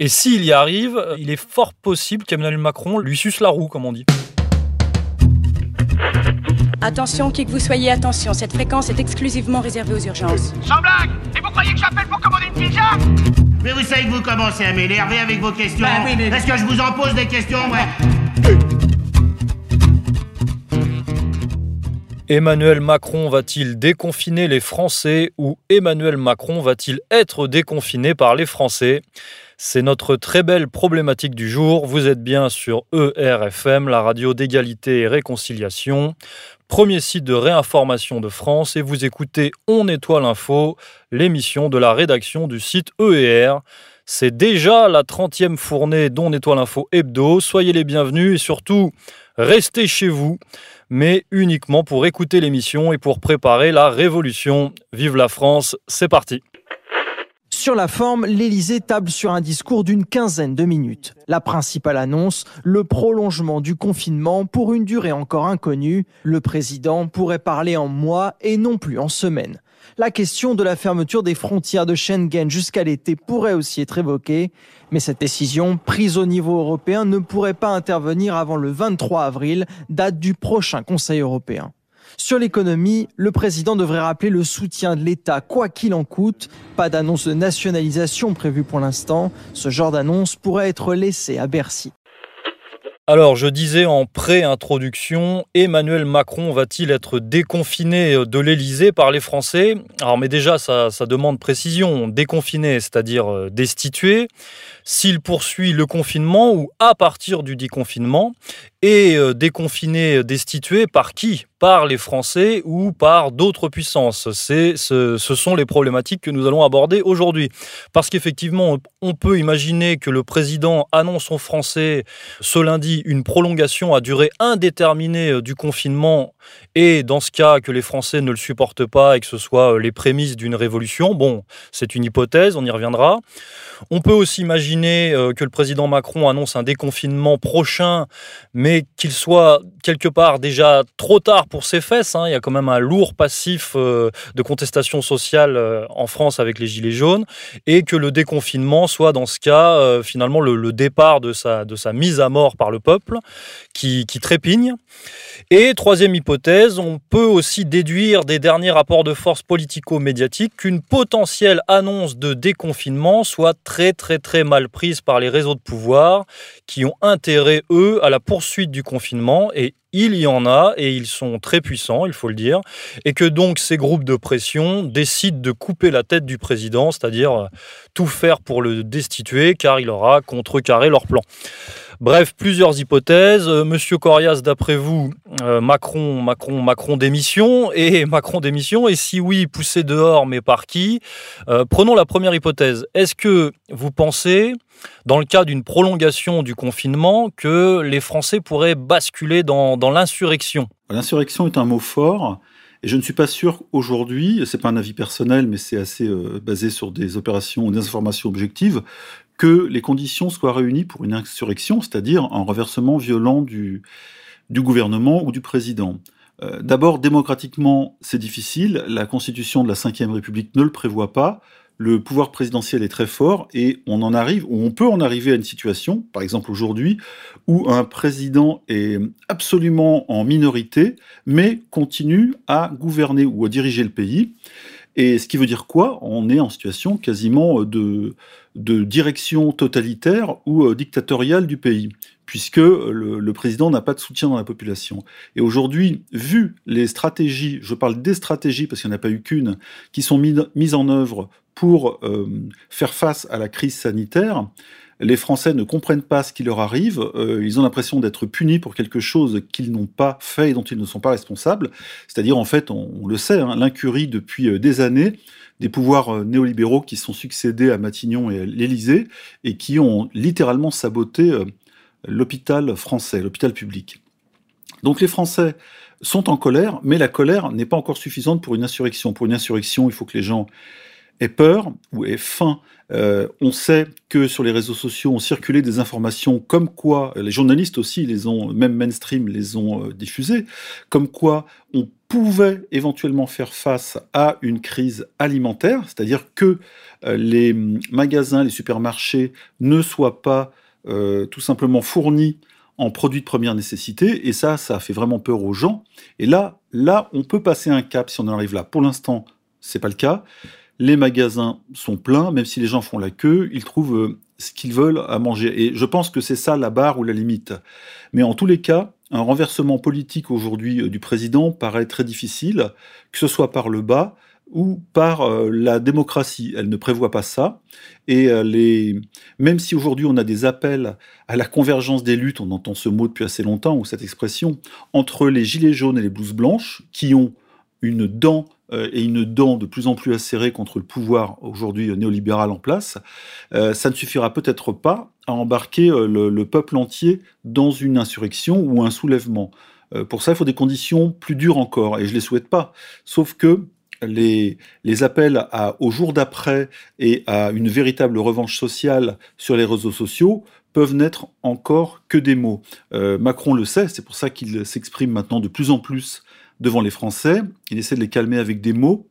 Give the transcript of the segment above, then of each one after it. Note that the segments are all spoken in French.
Et s'il y arrive, il est fort possible qu'Emmanuel Macron lui suce la roue, comme on dit. Attention, qui que vous soyez, attention, cette fréquence est exclusivement réservée aux urgences. Sans blague Et vous croyez que j'appelle pour commander une pizza? Mais vous savez que vous commencez à m'énerver avec vos questions. Bah oui, mais- Est-ce que je vous en pose des questions, moi Emmanuel Macron va-t-il déconfiner les Français ou Emmanuel Macron va-t-il être déconfiné par les Français? C'est notre très belle problématique du jour. Vous êtes bien sur ERFM, la radio d'égalité et réconciliation, premier site de réinformation de France et vous écoutez On nettoie l'info, l'émission de la rédaction du site EER. C'est déjà la 30e fournée d'On nettoie l'info hebdo. Soyez les bienvenus et surtout, restez chez vous mais uniquement pour écouter l'émission et pour préparer la révolution. Vive la France, c'est parti. Sur la forme, l'Élysée table sur un discours d'une quinzaine de minutes. La principale annonce, le prolongement du confinement pour une durée encore inconnue. Le président pourrait parler en mois et non plus en semaines. La question de la fermeture des frontières de Schengen jusqu'à l'été pourrait aussi être évoquée, mais cette décision, prise au niveau européen, ne pourrait pas intervenir avant le 23 avril, date du prochain Conseil européen. Sur l'économie, le président devrait rappeler le soutien de l'État quoi qu'il en coûte. Pas d'annonce de nationalisation prévue pour l'instant. Ce genre d'annonce pourrait être laissé à Bercy. Alors, je disais en pré-introduction, Emmanuel Macron va-t-il être déconfiné de l'Élysée par les Français? Alors, mais déjà, ça, ça demande précision. Déconfiné, c'est-à-dire euh, destitué, s'il poursuit le confinement ou à partir du déconfinement, et euh, déconfiné, destitué par qui? Par les Français ou par d'autres puissances C'est, ce, ce sont les problématiques que nous allons aborder aujourd'hui. Parce qu'effectivement, on peut imaginer que le président annonce aux Français ce lundi une prolongation à durée indéterminée euh, du confinement et dans ce cas que les Français ne le supportent pas et que ce soit euh, les prémices d'une révolution. Bon, c'est une hypothèse, on y reviendra. On peut aussi imaginer euh, que le président Macron annonce un déconfinement prochain, mais qu'il soit quelque part déjà trop tard pour ses fesses. hein. Il y a quand même un lourd passif euh, de contestation sociale euh, en France avec les Gilets jaunes, et que le déconfinement soit dans ce cas euh, finalement le, départ de sa, de sa mise à mort par le peuple qui, qui trépigne. Et troisième hypothèse, on peut aussi déduire des derniers rapports de force politico-médiatiques qu'une potentielle annonce de déconfinement soit très très très mal prise par les réseaux de pouvoir qui ont intérêt, eux, à la poursuite du confinement. Et il y en a, et ils sont très puissants, il faut le dire, et que donc ces groupes de pression décident de couper la tête du président, c'est-à-dire euh, tout faire pour le destituer, car il aura contrecarré leur plan. Bref, plusieurs hypothèses. Euh, Monsieur Corias, d'après vous, euh, Macron, Macron, Macron démission et Macron démission. Et si oui, poussé dehors, mais par qui Euh, Prenons la première hypothèse. Est-ce que vous pensez, dans le cas d'une prolongation du confinement, que les Français pourraient basculer dans, l'insurrection? L'insurrection est un mot fort. Et je ne suis pas sûr aujourd'hui, c'est pas un avis personnel, mais c'est assez basé sur des opérations, des informations objectives, que les conditions soient réunies pour une insurrection, c'est-à-dire un renversement violent du, gouvernement ou du président. Euh, D'abord, démocratiquement, c'est difficile. La constitution de la Ve République ne le prévoit pas. Le pouvoir présidentiel est très fort et on en arrive, ou on peut en arriver à une situation, par exemple aujourd'hui, où un président est absolument en minorité, mais continue à gouverner ou à diriger le pays. Et ce qui veut dire quoi? On est en situation quasiment de, de direction totalitaire ou euh, dictatoriale du pays, puisque le, président n'a pas de soutien dans la population. Et aujourd'hui, vu les stratégies, je parle des stratégies parce qu'il n'y en a pas eu qu'une, qui sont mis- mises en œuvre pour euh, faire face à la crise sanitaire, les Français ne comprennent pas ce qui leur arrive, euh, ils ont l'impression d'être punis pour quelque chose qu'ils n'ont pas fait et dont ils ne sont pas responsables. C'est-à-dire, en fait, on, le sait, hein, l'incurie depuis euh, des années des pouvoirs euh, néolibéraux qui sont succédés à Matignon et à l'Élysée et qui ont littéralement saboté l'hôpital français, l'hôpital public. Donc les Français sont en colère, mais la colère n'est pas encore suffisante pour une insurrection. Pour une insurrection, il faut que les gens aient peur ou aient faim. Euh, on sait que sur les réseaux sociaux ont circulé des informations comme quoi, les journalistes aussi les ont, même mainstream les ont euh, diffusées, comme quoi on pouvait éventuellement faire face à une crise alimentaire, c'est-à-dire que euh, les magasins, les supermarchés ne soient pas tout simplement fournis en produits de première nécessité, et ça, ça fait vraiment peur aux gens. Et là, là, on peut passer un cap si on en arrive là. Pour l'instant, c'est pas le cas. Les magasins sont pleins, même si les gens font la queue, ils trouvent euh, ce qu'ils veulent à manger. Et je pense que c'est ça la barre ou la limite. Mais en tous les cas, un renversement politique aujourd'hui euh, du président paraît très difficile, que ce soit par le bas ou par euh, la démocratie. Elle ne prévoit pas ça. Et les... même si aujourd'hui on a des appels à la convergence des luttes, on entend ce mot depuis assez longtemps, ou cette expression, entre les gilets jaunes et les blouses blanches, qui ont une dent et une dent de plus en plus acérée contre le pouvoir aujourd'hui néolibéral en place, ça ne suffira peut-être pas à embarquer euh, le, peuple entier dans une insurrection ou un soulèvement. Euh, pour ça, il faut des conditions plus dures encore, et je ne les souhaite pas. Sauf que les, appels au jour d'après et à une véritable revanche sociale sur les réseaux sociaux peuvent n'être encore que des mots. Euh, Macron le sait, c'est pour ça qu'il s'exprime maintenant de plus en plus devant les Français. Il essaie de les calmer avec des mots.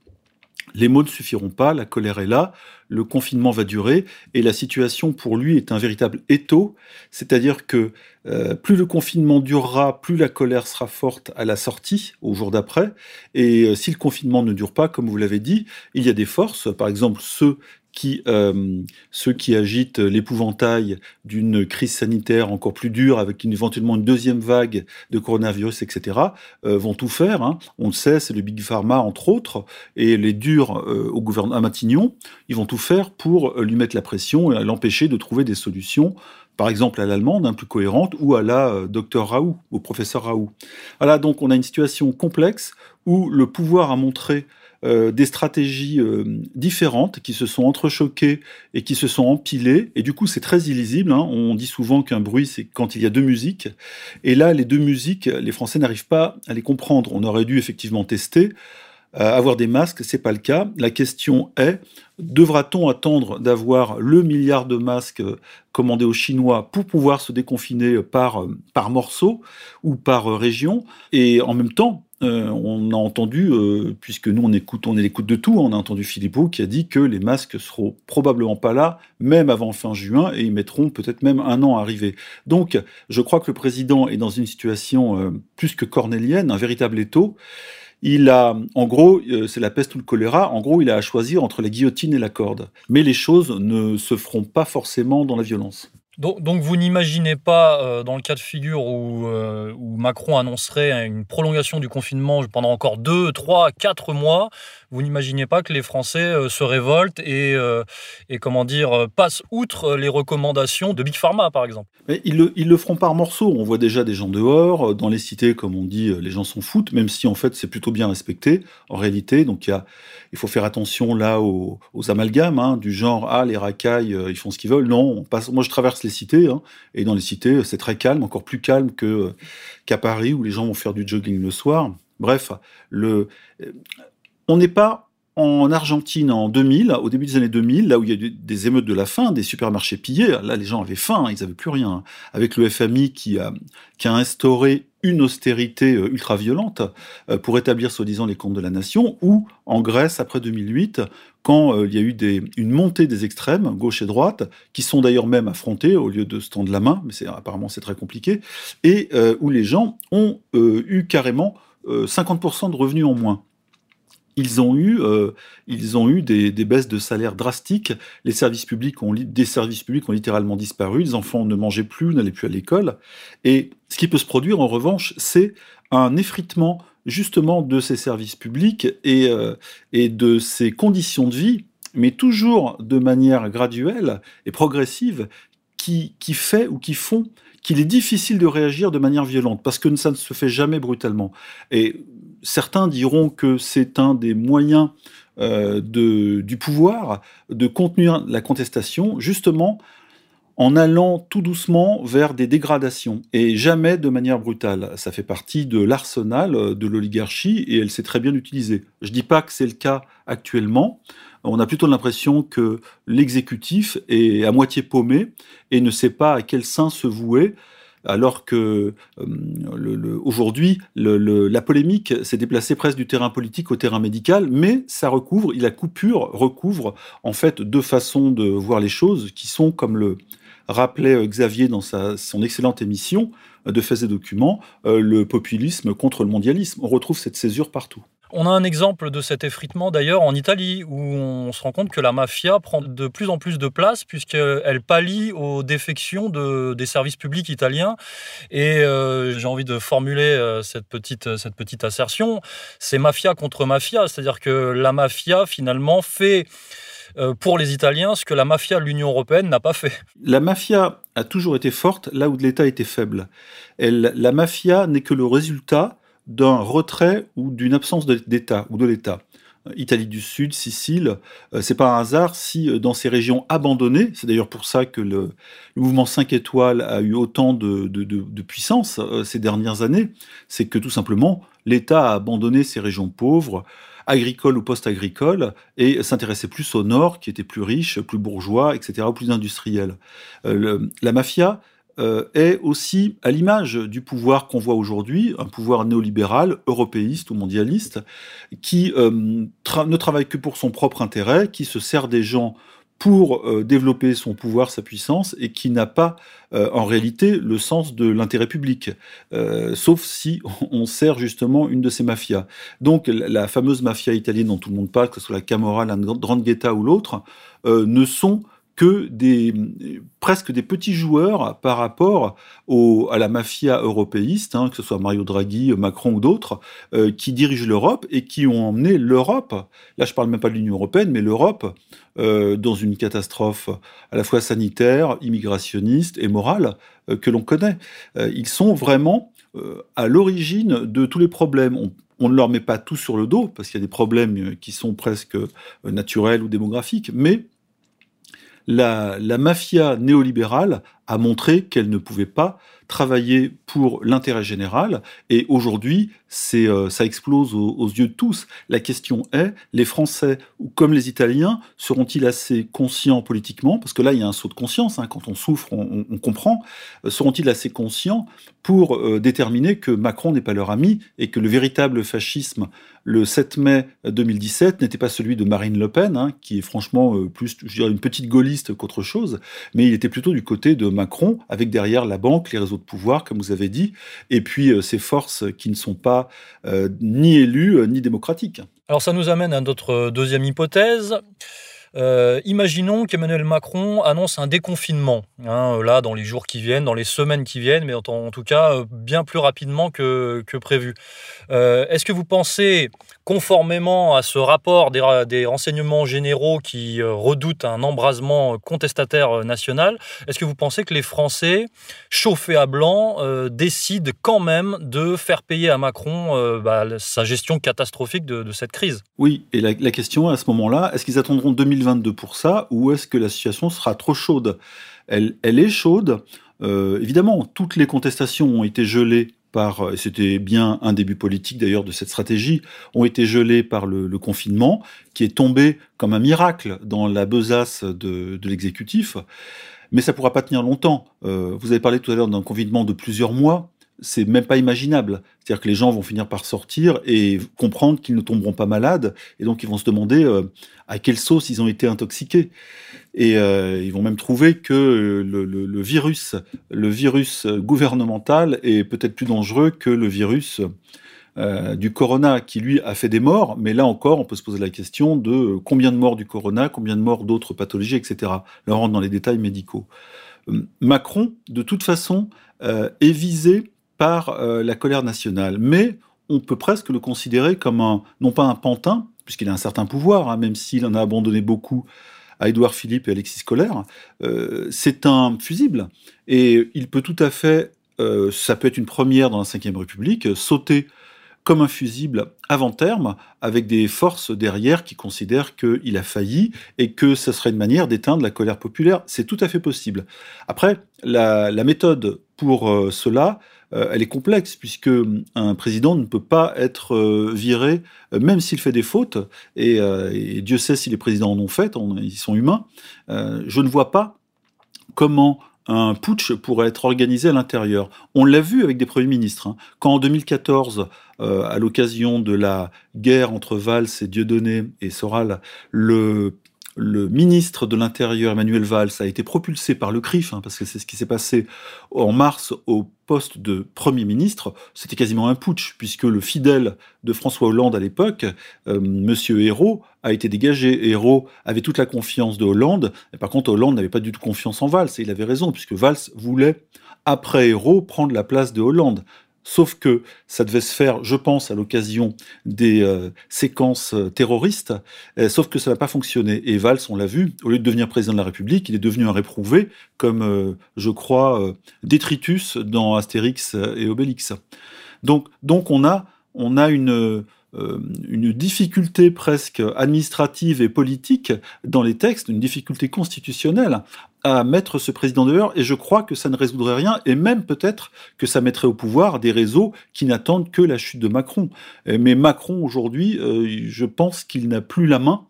Les mots ne suffiront pas, la colère est là, le confinement va durer, et la situation pour lui est un véritable étau, c'est-à-dire que euh, plus le confinement durera, plus la colère sera forte à la sortie, au jour d'après, et euh, si le confinement ne dure pas, comme vous l'avez dit, il y a des forces, par exemple ceux qui, euh, ceux qui agitent l'épouvantail d'une crise sanitaire encore plus dure, avec éventuellement une deuxième vague de coronavirus, etc., euh, vont tout faire. Hein. On le sait, c'est le Big Pharma, entre autres, et les durs euh, au gouvernement à Matignon, ils vont tout faire pour lui mettre la pression et l'empêcher de trouver des solutions par exemple à l'allemande, hein, plus cohérente, ou à la docteur Raoult, au professeur Raoult. Voilà, donc on a une situation complexe où le pouvoir a montré euh, des stratégies euh, différentes qui se sont entrechoquées et qui se sont empilées. Et du coup, c'est très illisible. Hein. On dit souvent qu'un bruit, c'est quand il y a deux musiques. Et là, les deux musiques, les Français n'arrivent pas à les comprendre. On aurait dû effectivement tester. Euh, avoir des masques, c'est pas le cas. La question est devra-t-on attendre d'avoir le milliard de masques commandés aux Chinois pour pouvoir se déconfiner par par morceau ou par région? Et en même temps, euh, on a entendu, euh, puisque nous on écoute, on est l'écoute de tout, on a entendu Philippot qui a dit que les masques seront probablement pas là, même avant fin juin, et ils mettront peut-être même un an à arriver. Donc, je crois que le président est dans une situation euh, plus que cornélienne, un véritable étau. Il a, en gros, c'est la peste ou le choléra. En gros, il a à choisir entre la guillotine et la corde. Mais les choses ne se feront pas forcément dans la violence. Donc, vous n'imaginez pas, euh, dans le cas de figure euh, où, Macron annoncerait une prolongation du confinement pendant encore 2, 3, 4 mois, vous n'imaginez pas que les Français euh, se révoltent et, comment dire, passent outre les recommandations de Big Pharma, par exemple Mais ils, le, feront par morceaux. On voit déjà des gens dehors. Dans les cités, comme on dit, les gens s'en foutent, même si en fait c'est plutôt bien respecté en réalité. Donc il, faut faire attention là aux, amalgames, hein, du genre, ah, les racailles, ils font ce qu'ils veulent. Non, moi je traverse les cités, hein. et dans les cités, c'est très calme, encore plus calme que qu'à Paris où les gens vont faire du jogging le soir. Bref, le, on n'est pas en Argentine en 2000, au début des années 2000, là où il y a eu des émeutes de la faim, des supermarchés pillés, là les gens avaient faim, ils n'avaient plus rien. Avec le FMI qui a, qui a instauré une austérité euh, ultra violente euh, pour établir soi-disant les comptes de la nation, ou en Grèce après 2008, quand euh, il y a eu des, une montée des extrêmes, gauche et droite, qui sont d'ailleurs même affrontés au lieu de se tendre la main, mais c'est, apparemment c'est très compliqué, et où les gens ont eu carrément 50% de revenus en moins ils ont eu, euh, ils ont eu des, baisses de salaire drastiques. Les services publics ont, des services publics ont littéralement disparu. Les enfants ne mangeaient plus, n'allaient plus à l'école. Et ce qui peut se produire, en revanche, c'est un effritement justement de ces services publics et, euh, et de ces conditions de vie, mais toujours de manière graduelle et progressive, qui, qui fait ou qui font qu'il est difficile de réagir de manière violente, parce que ça ne se fait jamais brutalement. Et certains diront que c'est un des moyens euh, du pouvoir de contenir la contestation, justement en allant tout doucement vers des dégradations et jamais de manière brutale. Ça fait partie de l'arsenal de l'oligarchie et elle s'est très bien utilisée. Je ne dis pas que c'est le cas actuellement. On a plutôt l'impression que l'exécutif est à moitié paumé et ne sait pas à quel sein se vouer alors que aujourd'hui, la polémique s'est déplacée presque du terrain politique au terrain médical, mais ça recouvre, la coupure recouvre en fait deux façons de voir les choses qui sont, comme le rappelait Xavier dans son excellente émission de Faits et Documents, le populisme contre le mondialisme. On retrouve cette césure partout. On a un exemple de cet effritement d'ailleurs en Italie, où on se rend compte que la mafia prend de plus en plus de place, puisqu'elle pallie aux défections de, des services publics italiens. Et euh, j'ai envie de formuler euh, cette petite, cette petite assertion, c'est mafia contre mafia, c'est-à-dire que la mafia finalement fait euh, pour les Italiens ce que la mafia de l'Union européenne n'a pas fait. La mafia a toujours été forte là où l'État était faible. La mafia n'est que le résultat d'un retrait ou d'une absence d'État ou de l'État. Italie du Sud, Sicile, euh, c'est pas un hasard si euh, dans ces régions abandonnées, c'est d'ailleurs pour ça que le, mouvement 5 étoiles a eu autant de, puissance euh, ces dernières années, c'est que tout simplement l'État a abandonné ces régions pauvres, agricoles ou post-agricoles, et s'intéressait plus au nord, qui était plus riche, plus bourgeois, etc., plus industriel. la mafia, euh, est aussi à l'image du pouvoir qu'on voit aujourd'hui, un pouvoir néolibéral, européiste ou mondialiste, qui euh, ne travaille que pour son propre intérêt, qui se sert des gens pour euh, développer son pouvoir, sa puissance, et qui n'a pas en réalité le sens de l'intérêt public, sauf si on sert justement une de ces mafias. Donc la fameuse mafia italienne dont tout le monde parle, que ce soit la Camorra, la Drangheta ou l'autre, ne sont que des presque des petits joueurs par rapport à la mafia européiste, hein, que ce soit Mario Draghi, Macron ou d'autres, euh, qui dirigent l'Europe et qui ont emmené l'Europe, là je parle même pas de l'Union européenne, mais l'Europe euh, dans une catastrophe à la fois sanitaire, immigrationniste et morale euh, que l'on connaît. ils sont vraiment à l'origine de tous les problèmes. On, on ne leur met pas tout sur le dos, parce qu'il y a des problèmes qui sont presque naturels ou démographiques, mais la, mafia néolibérale a montré qu'elle ne pouvait pas travailler pour l'intérêt général. Et aujourd'hui, euh, ça explose aux, yeux de tous. La question est, les Français, comme les Italiens, seront-ils assez conscients politiquement? Parce que là, il y a un saut de conscience. Hein, quand on souffre, on, comprend. Euh, seront-ils assez conscients pour euh, déterminer que Macron n'est pas leur ami et que le véritable fascisme, le 7 mai 2017, n'était pas celui de Marine Le Pen, hein, qui est franchement plus, je dirais, une petite gaulliste qu'autre chose, mais il était plutôt du côté de Macron, avec derrière la banque, les réseaux de pouvoir, comme vous avez dit, et puis euh, ces forces qui ne sont pas euh, ni élues euh, ni démocratiques. Alors ça nous amène à notre deuxième hypothèse. Euh, imaginons qu'Emmanuel Macron annonce un déconfinement, hein, là, dans les jours qui viennent, dans les semaines qui viennent, mais en, tout cas euh, bien plus rapidement que, prévu. Euh, est-ce que vous pensez, conformément à ce rapport des, renseignements généraux qui redoutent un embrasement contestataire national, est-ce que vous pensez que les Français, chauffés à blanc, décident quand même de faire payer à Macron bah, sa gestion catastrophique de, cette crise? Oui, et la, la question à ce moment-là, est-ce qu'ils attendront 2020 2022 pour ça, ou est-ce que la situation sera trop chaude? Elle, elle, est chaude. Euh, évidemment, toutes les contestations ont été gelées par, et c'était bien un début politique d'ailleurs de cette stratégie, ont été gelées par le, confinement, qui est tombé comme un miracle dans la besace de, l'exécutif. Mais ça ne pourra pas tenir longtemps. Euh, vous avez parlé tout à l'heure d'un confinement de plusieurs mois c'est même pas imaginable. C'est-à-dire que les gens vont finir par sortir et comprendre qu'ils ne tomberont pas malades, et donc ils vont se demander euh, à quelle sauce ils ont été intoxiqués. Et euh, ils vont même trouver que le, virus, le virus gouvernemental est peut-être plus dangereux que le virus euh, du corona, qui lui a fait des morts. Mais là encore, on peut se poser la question de combien de morts du corona, combien de morts d'autres pathologies, etc. Là, on rentre dans les détails médicaux. Macron, de toute façon, est visé par euh, la colère nationale. Mais on peut presque le considérer comme un, non pas un pantin, puisqu'il a un certain pouvoir, hein, même s'il en a abandonné beaucoup à Édouard Philippe et Alexis Colère, euh, c'est un fusible. Et il peut tout à fait, euh, ça peut être une première dans la Ve République, sauter comme un fusible avant terme, avec des forces derrière qui considèrent qu'il a failli et que ce serait une manière d'éteindre la colère populaire. C'est tout à fait possible. Après, la méthode pour cela, euh, elle est complexe puisque hum, un président ne peut pas être euh, viré, euh, même s'il fait des fautes, et, Dieu sait si les présidents en ont fait, ils sont humains. je ne vois pas comment un putsch pourrait être organisé à l'intérieur. On l'a vu avec des premiers ministres. Hein. Quand en 2014, euh, à l'occasion de la guerre entre Valls et Dieudonné et Soral, le le ministre de l'Intérieur, Emmanuel Valls, a été propulsé par le CRIF, hein, parce que c'est ce qui s'est passé en mars au poste de Premier ministre. C'était quasiment un putsch, puisque le fidèle de François Hollande à l'époque, euh, Monsieur Hérault, a été dégagé. Hérault avait toute la confiance de Hollande, et par contre Hollande n'avait pas du tout confiance en Valls, et il avait raison, puisque Valls voulait, après Hérault, prendre la place de Hollande. Sauf que ça devait se faire, je pense, à l'occasion des euh, séquences euh, terroristes, euh, sauf que ça n'a pas fonctionné. Et Valls, on l'a vu, au lieu de devenir président de la République, il est devenu un réprouvé, comme, je crois, Détritus dans Astérix et Obélix. Donc, donc on a, on a une une difficulté presque administrative et politique dans les textes, une difficulté constitutionnelle à mettre ce président dehors, et je crois que ça ne résoudrait rien, et même peut-être que ça mettrait au pouvoir des réseaux qui n'attendent que la chute de Macron. Mais Macron, aujourd'hui, euh, je pense qu'il n'a plus la main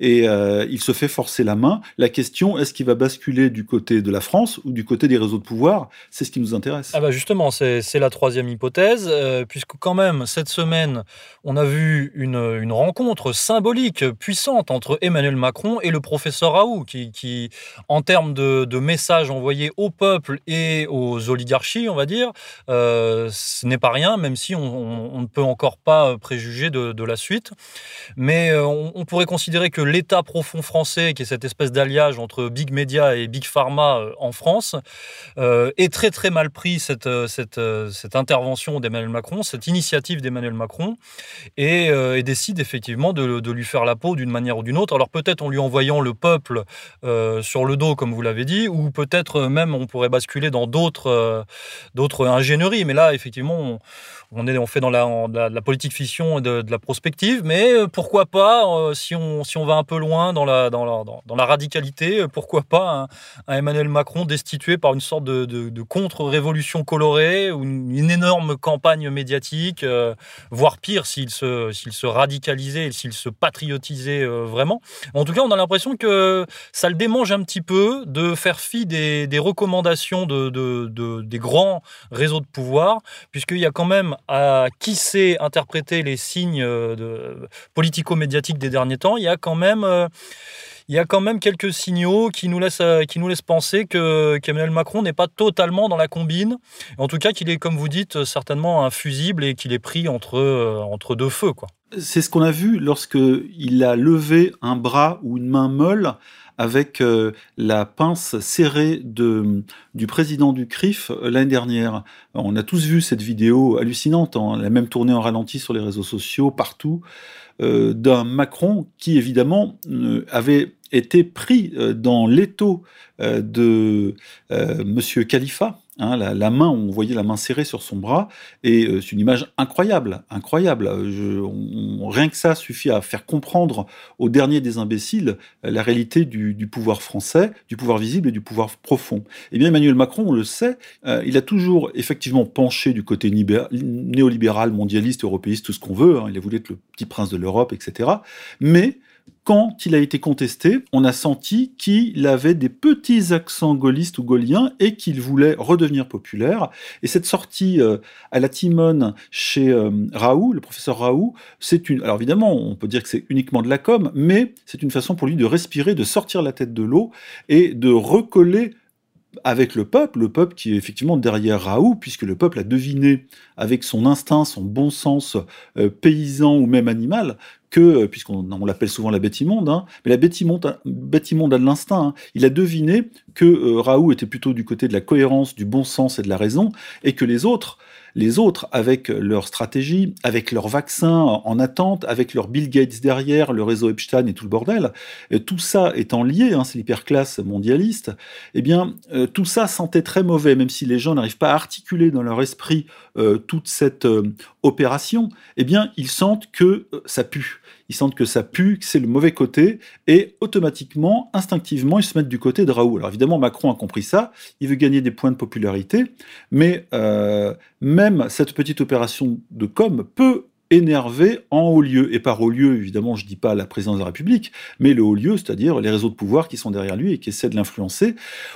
et euh, il se fait forcer la main. La question, est-ce qu'il va basculer du côté de la France ou du côté des réseaux de pouvoir? C'est ce qui nous intéresse. Ah bah justement, c'est la troisième hypothèse, euh, puisque quand même, cette semaine, on a vu une, rencontre symbolique, puissante, entre Emmanuel Macron et le professeur Raoult, qui, en termes de, de, messages envoyés au peuple et aux oligarchies, on va dire, euh, ce n'est pas rien, même si on, ne peut encore pas préjuger de, la suite. Mais on, on pourrait considérer que l'État profond français, qui est cette espèce d'alliage entre Big Media et Big Pharma euh, en France, euh, est très très mal pris cette, euh, cette, intervention d'Emmanuel Macron, cette initiative d'Emmanuel Macron, et, décide effectivement de, lui faire la peau d'une manière ou d'une autre. Alors peut-être en lui envoyant le peuple sur le dos, comme vous l'avez dit, ou peut-être même on pourrait basculer dans d'autres ingénieries. Mais là, effectivement, est, on fait dans la, la, politique fiction et de, la prospective, mais pourquoi pas, si, on, si on va un peu loin dans la, dans la, dans, la radicalité, euh, pourquoi pas un, Emmanuel Macron destitué par une sorte de, de, contre-révolution colorée ou une, énorme campagne médiatique, euh, voire pire s'il se, s'il se radicalisait, s'il se patriotisait euh, vraiment. En tout cas, on a l'impression que ça le démange un petit peu de faire fi des, recommandations de, des grands réseaux de pouvoir, puisqu'il y a quand même à qui sait interpréter les signes de politico-médiatiques des derniers temps, il y a quand même euh, il y a quand même quelques signaux qui nous laissent, euh, qui nous penser que qu'Emmanuel Macron n'est pas totalement dans la combine. En tout cas, qu'il est, comme vous dites, certainement un fusible et qu'il est pris entre, euh, entre deux feux. C'est ce qu'on a vu lorsque il a levé un bras ou une main molle avec la pince serrée de, du président du CRIF l'année dernière. On a tous vu cette vidéo hallucinante, hein, elle a même tourné en ralenti sur les réseaux sociaux, partout. Euh, d'un Macron qui évidemment euh, avait été pris euh, dans l'étau de Monsieur Khalifa, Hein, la, main, on voyait la main serrée sur son bras, et c'est une image incroyable, incroyable. rien que ça suffit à faire comprendre au dernier des imbéciles la réalité du, pouvoir français, du pouvoir visible et du pouvoir profond. Eh bien, Emmanuel Macron, on le sait, il a toujours effectivement penché du côté néolibéral, mondialiste, européiste, tout ce qu'on veut. Hein, il a voulu être le petit prince de l'Europe, etc. Mais quand il a été contesté, on a senti qu'il avait des petits accents gaullistes ou gaulliens et qu'il voulait redevenir populaire. Et cette sortie euh, à la Timone chez euh, Raoult, le professeur Raoult, c'est une. Alors évidemment, on peut dire que c'est uniquement de la com, mais c'est une façon pour lui de respirer, de sortir la tête de l'eau et de recoller avec le peuple, le peuple qui est effectivement derrière Raoult, puisque le peuple a deviné avec son instinct, son bon sens euh, paysan ou même animal, que, euh, puisqu'on on, l'appelle souvent la bête immonde, hein, mais la bête immonde, a de l'instinct, hein. il a deviné que euh, Raoult était plutôt du côté de la cohérence, du bon sens et de la raison, et que les autres, les autres, avec leur stratégie, avec leur vaccin en attente, avec leur Bill Gates derrière, le réseau Epstein et tout le bordel, euh, tout ça étant lié, hein, c'est l'hyperclasse mondialiste, eh bien, euh, tout ça sentait très mauvais, même si les gens n'arrivent pas à articuler dans leur esprit toute cette opération, eh bien, ils sentent que ça pue. Ils sentent que ça pue, que c'est le mauvais côté, et automatiquement, instinctivement, ils se mettent du côté de Raoult. Alors évidemment, Macron a compris ça, il veut gagner des points de popularité, mais même cette petite opération de com peut énervé en haut lieu. Et par haut lieu, évidemment, je ne dis pas la présidence de la République, mais le haut lieu, c'est-à-dire les réseaux de pouvoir qui sont derrière lui et qui essaient de l'influencer.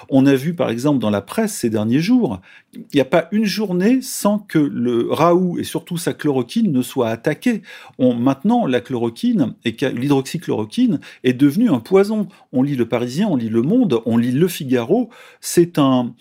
On a vu, par exemple, dans la presse ces derniers jours, il n'y a pas une journée sans que le Raoult et surtout sa chloroquine ne soient attaqués. On, maintenant, la chloroquine et l'hydroxychloroquine est devenue un poison. On lit Le Parisien, on lit Le Monde, on lit Le Figaro. C'est un,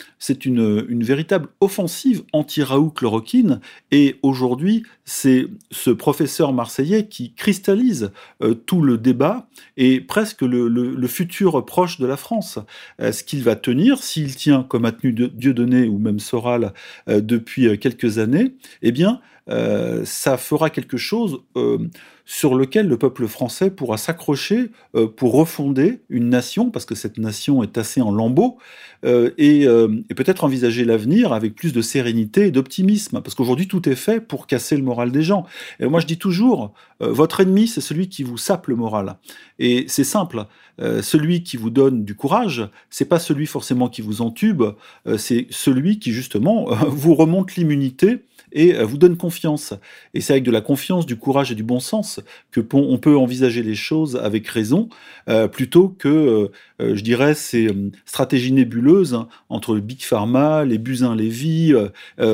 une, une véritable offensive anti-Raoult chloroquine. Et aujourd'hui, c'est ce professeur marseillais qui cristallise euh, tout le débat et presque le, futur proche de la France. Est-ce qu'il va tenir S'il tient, comme a tenu Dieudonné ou même Soral euh, depuis euh, quelques années, eh bien, ça fera quelque chose sur lequel le peuple français pourra s'accrocher euh, pour refonder une nation, parce que cette nation est assez en lambeaux, euh, euh, et, peut-être envisager l'avenir avec plus de sérénité et d'optimisme, parce qu'aujourd'hui tout est fait pour casser le moral des gens. Et moi je dis toujours, votre ennemi c'est celui qui vous sape le moral. Et c'est simple, celui qui vous donne du courage, c'est pas celui forcément qui vous entube, c'est celui qui justement vous remonte l'immunité et vous donne confiance. Et c'est avec de la confiance, du courage et du bon sens que on peut envisager les choses avec raison, euh, plutôt que, euh, euh, je dirais, ces stratégies nébuleuses hein, entre le Big Pharma, les Buzyn-Lévy,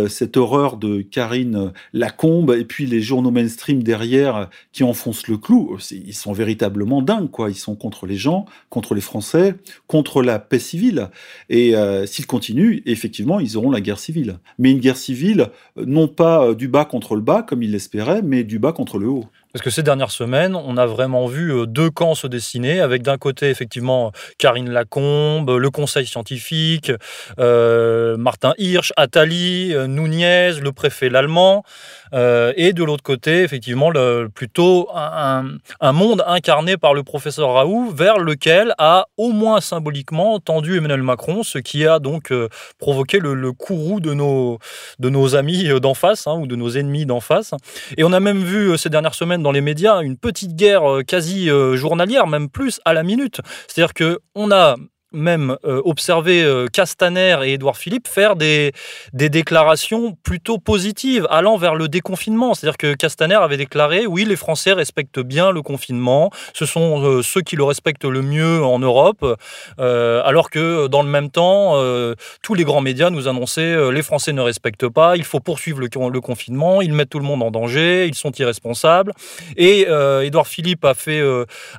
cette horreur de Karine Lacombe, et puis les journaux mainstream derrière qui enfoncent le clou. Ils sont véritablement dingues, quoi. Ils sont contre les gens, contre les Français, contre la paix civile. Et s'ils continuent, effectivement, ils auront la guerre civile. Mais une guerre civile, non pas du bas contre le bas, comme ils l'espéraient, mais du bas contre le haut. Parce que ces dernières semaines, on a vraiment vu euh, deux camps se dessiner, avec d'un côté effectivement Karine Lacombe, le Conseil scientifique, euh, Martin Hirsch, Attali, euh, Nunez, le préfet l'allemand, et de l'autre côté effectivement plutôt un, monde incarné par le professeur Raoult, vers lequel a au moins symboliquement tendu Emmanuel Macron, ce qui a donc provoqué le, courroux de nos, de nos amis d'en face, hein, ou de nos ennemis d'en face. Et on a même vu ces dernières semaines dans les médias une petite guerre euh, quasi euh, journalière, même plus à la minute. C'est-à-dire que on a même euh, observé euh, Castaner et Édouard Philippe faire des, des déclarations plutôt positives, allant vers le déconfinement. C'est-à-dire que Castaner avait déclaré oui, les Français respectent bien le confinement, ce sont euh, ceux qui le respectent le mieux en Europe, alors que dans le même temps, tous les grands médias nous annonçaient les Français ne respectent pas, il faut poursuivre le, le, confinement, ils mettent tout le monde en danger, ils sont irresponsables. Et Édouard Philippe a, fait,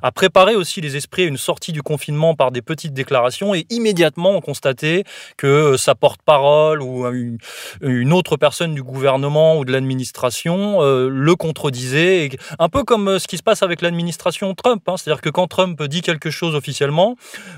a préparé aussi les esprits à une sortie du confinement par des petites déclarations et immédiatement on constatait que euh, sa porte-parole ou une, autre personne du gouvernement ou de l'administration euh, le contredisait, un peu comme euh, ce qui se passe avec l'administration Trump. Hein. C'est-à-dire que quand Trump dit quelque chose officiellement,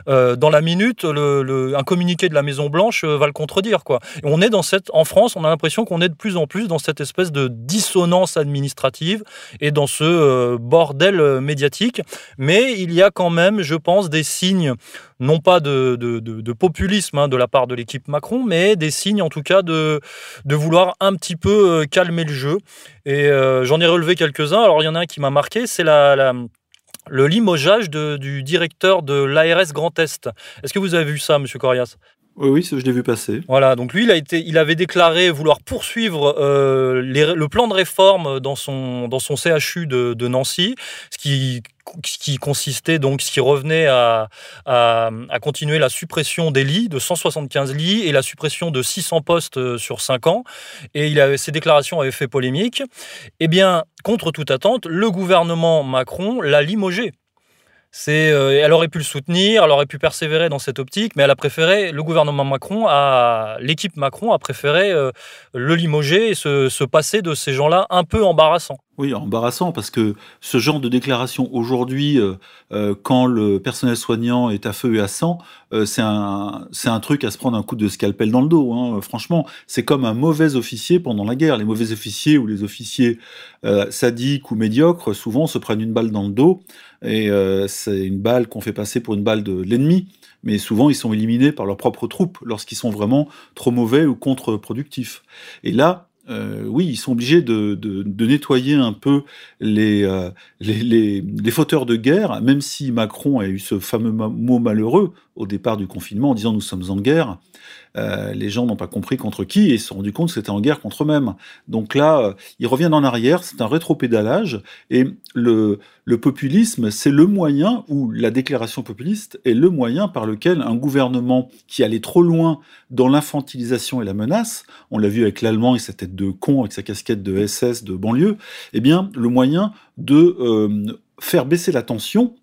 dans la minute, un communiqué de la Maison Blanche va le contredire. On est en France, on a l'impression qu'on est de plus en plus dans cette espèce de dissonance administrative et dans ce bordel médiatique. Mais il y a quand même, je pense, des signes non pas de, populisme hein, de la part de l'équipe Macron, mais des signes en tout cas de, vouloir un petit peu euh, calmer le jeu. Et euh, j'en ai relevé quelques-uns. Alors il y en a un qui m'a marqué, c'est la, le limogeage du directeur de l'ARS Grand Est. Est-ce que vous avez vu ça, Monsieur Corias? Oui, oui, je l'ai vu passer. Voilà, donc lui, il, a été, il avait déclaré vouloir poursuivre euh, le plan de réforme dans son, dans son CHU de, Nancy, ce qui consistait donc, ce qui revenait à, continuer la suppression des lits de 175 lits et la suppression de 600 postes euh, sur 5 ans. Et il ces déclarations avaient fait polémique. Eh bien, contre toute attente, le gouvernement Macron l'a limogé. Euh, elle aurait pu le soutenir, elle aurait pu persévérer dans cette optique, mais elle a préféré, le gouvernement Macron, l'équipe Macron a préféré euh, le limoger et se, se, passer de ces gens-là un peu embarrassants. Oui, embarrassant, parce que ce genre de déclaration aujourd'hui, euh, quand le personnel soignant est à feu et à sang, c'est un, c'est un truc à se prendre un coup de scalpel dans le dos. Hein. Franchement, c'est comme un mauvais officier pendant la guerre. Les mauvais officiers ou les officiers sadiques ou médiocres, souvent se prennent une balle dans le dos et euh, c'est une balle qu'on fait passer pour une balle de l'ennemi, mais souvent ils sont éliminés par leurs propres troupes lorsqu'ils sont vraiment trop mauvais ou contre-productifs. Et là, euh, oui, ils sont obligés de, nettoyer un peu euh, les, fauteurs de guerre, même si Macron a eu ce fameux mot malheureux au départ du confinement en disant nous sommes en guerre. Euh, les gens n'ont pas compris contre qui et se sont rendus compte que c'était en guerre contre eux-mêmes. Donc là, euh, ils reviennent en arrière, c'est un rétropédalage et le, populisme, c'est le moyen, ou la déclaration populiste est le moyen par lequel un gouvernement qui allait trop loin dans l'infantilisation et la menace, on l'a vu avec l'Allemand et sa tête de con, avec sa casquette de SS de banlieue, eh bien, le moyen de euh, faire baisser la tension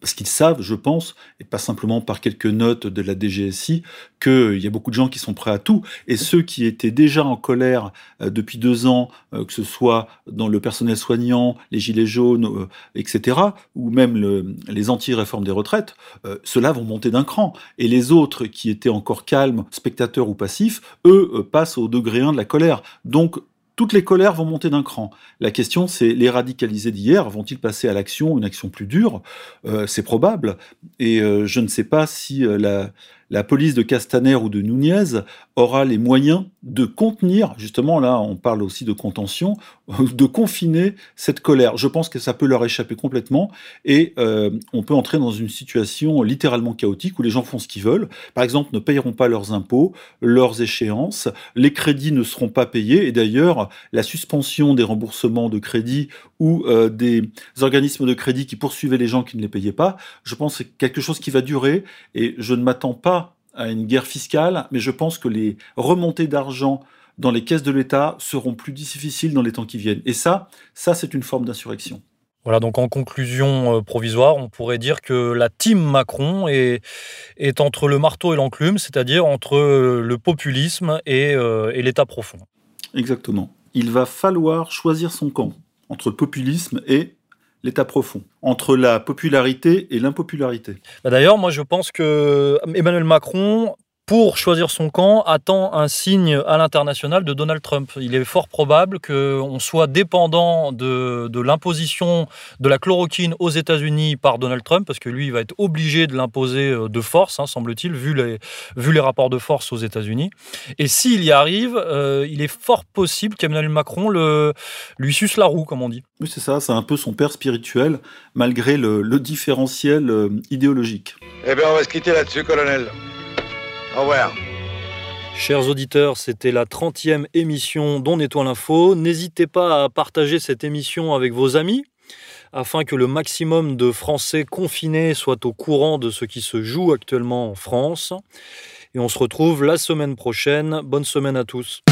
parce qu'ils savent, je pense, et pas simplement par quelques notes de la DGSI, qu'il y a beaucoup de gens qui sont prêts à tout. Et ceux qui étaient déjà en colère euh, depuis deux ans, euh, que ce soit dans le personnel soignant, les gilets jaunes, euh, etc., ou même le, les anti-réformes des retraites, ceux-là vont monter d'un cran. Et les autres qui étaient encore calmes, spectateurs ou passifs, eux passent au degré 1 de la colère. Donc toutes les colères vont monter d'un cran. La question, c'est les radicalisés d'hier vont-ils passer à l'action, une action plus dure? Euh, C'est probable. Et euh, je ne sais pas si euh, la, la police de Castaner ou de Nunez aura les moyens de contenir, justement là on parle aussi de contention, de confiner cette colère. Je pense que ça peut leur échapper complètement et euh, on peut entrer dans une situation littéralement chaotique où les gens font ce qu'ils veulent. Par exemple, ne payeront pas leurs impôts, leurs échéances, les crédits ne seront pas payés et d'ailleurs la suspension des remboursements de crédits ou euh, des organismes de crédit qui poursuivaient les gens qui ne les payaient pas, je pense que c'est quelque chose qui va durer et je ne m'attends pas à une guerre fiscale, mais je pense que les remontées d'argent dans les caisses de l'État seront plus difficiles dans les temps qui viennent. Et ça, ça c'est une forme d'insurrection. Voilà, donc en conclusion euh, provisoire, on pourrait dire que la team Macron est, est entre le marteau et l'enclume, c'est-à-dire entre euh, le populisme et, euh, et l'État profond. Exactement. Il va falloir choisir son camp entre le populisme et l'état profond, entre la popularité et l'impopularité. Bah, d'ailleurs, moi je pense que Emmanuel Macron pour choisir son camp, attend un signe à l'international de Donald Trump. Il est fort probable qu'on soit dépendant de, de l'imposition de la chloroquine aux États-Unis par Donald Trump, parce que lui, il va être obligé de l'imposer euh, de force, hein, semble-t-il, vu les, vu les rapports de force aux États-Unis. Et s'il y arrive, euh, il est fort possible qu'Emmanuel Macron le, lui suce la roue, comme on dit. Oui, c'est ça, c'est un peu son père spirituel, malgré le, le différentiel euh, idéologique. Eh bien, on va se quitter là-dessus, colonel. Au revoir. Chers auditeurs, c'était la 30e émission d'On Nettoie l'info. N'hésitez pas à partager cette émission avec vos amis afin que le maximum de Français confinés soient au courant de ce qui se joue actuellement en France. Et on se retrouve la semaine prochaine. Bonne semaine à tous.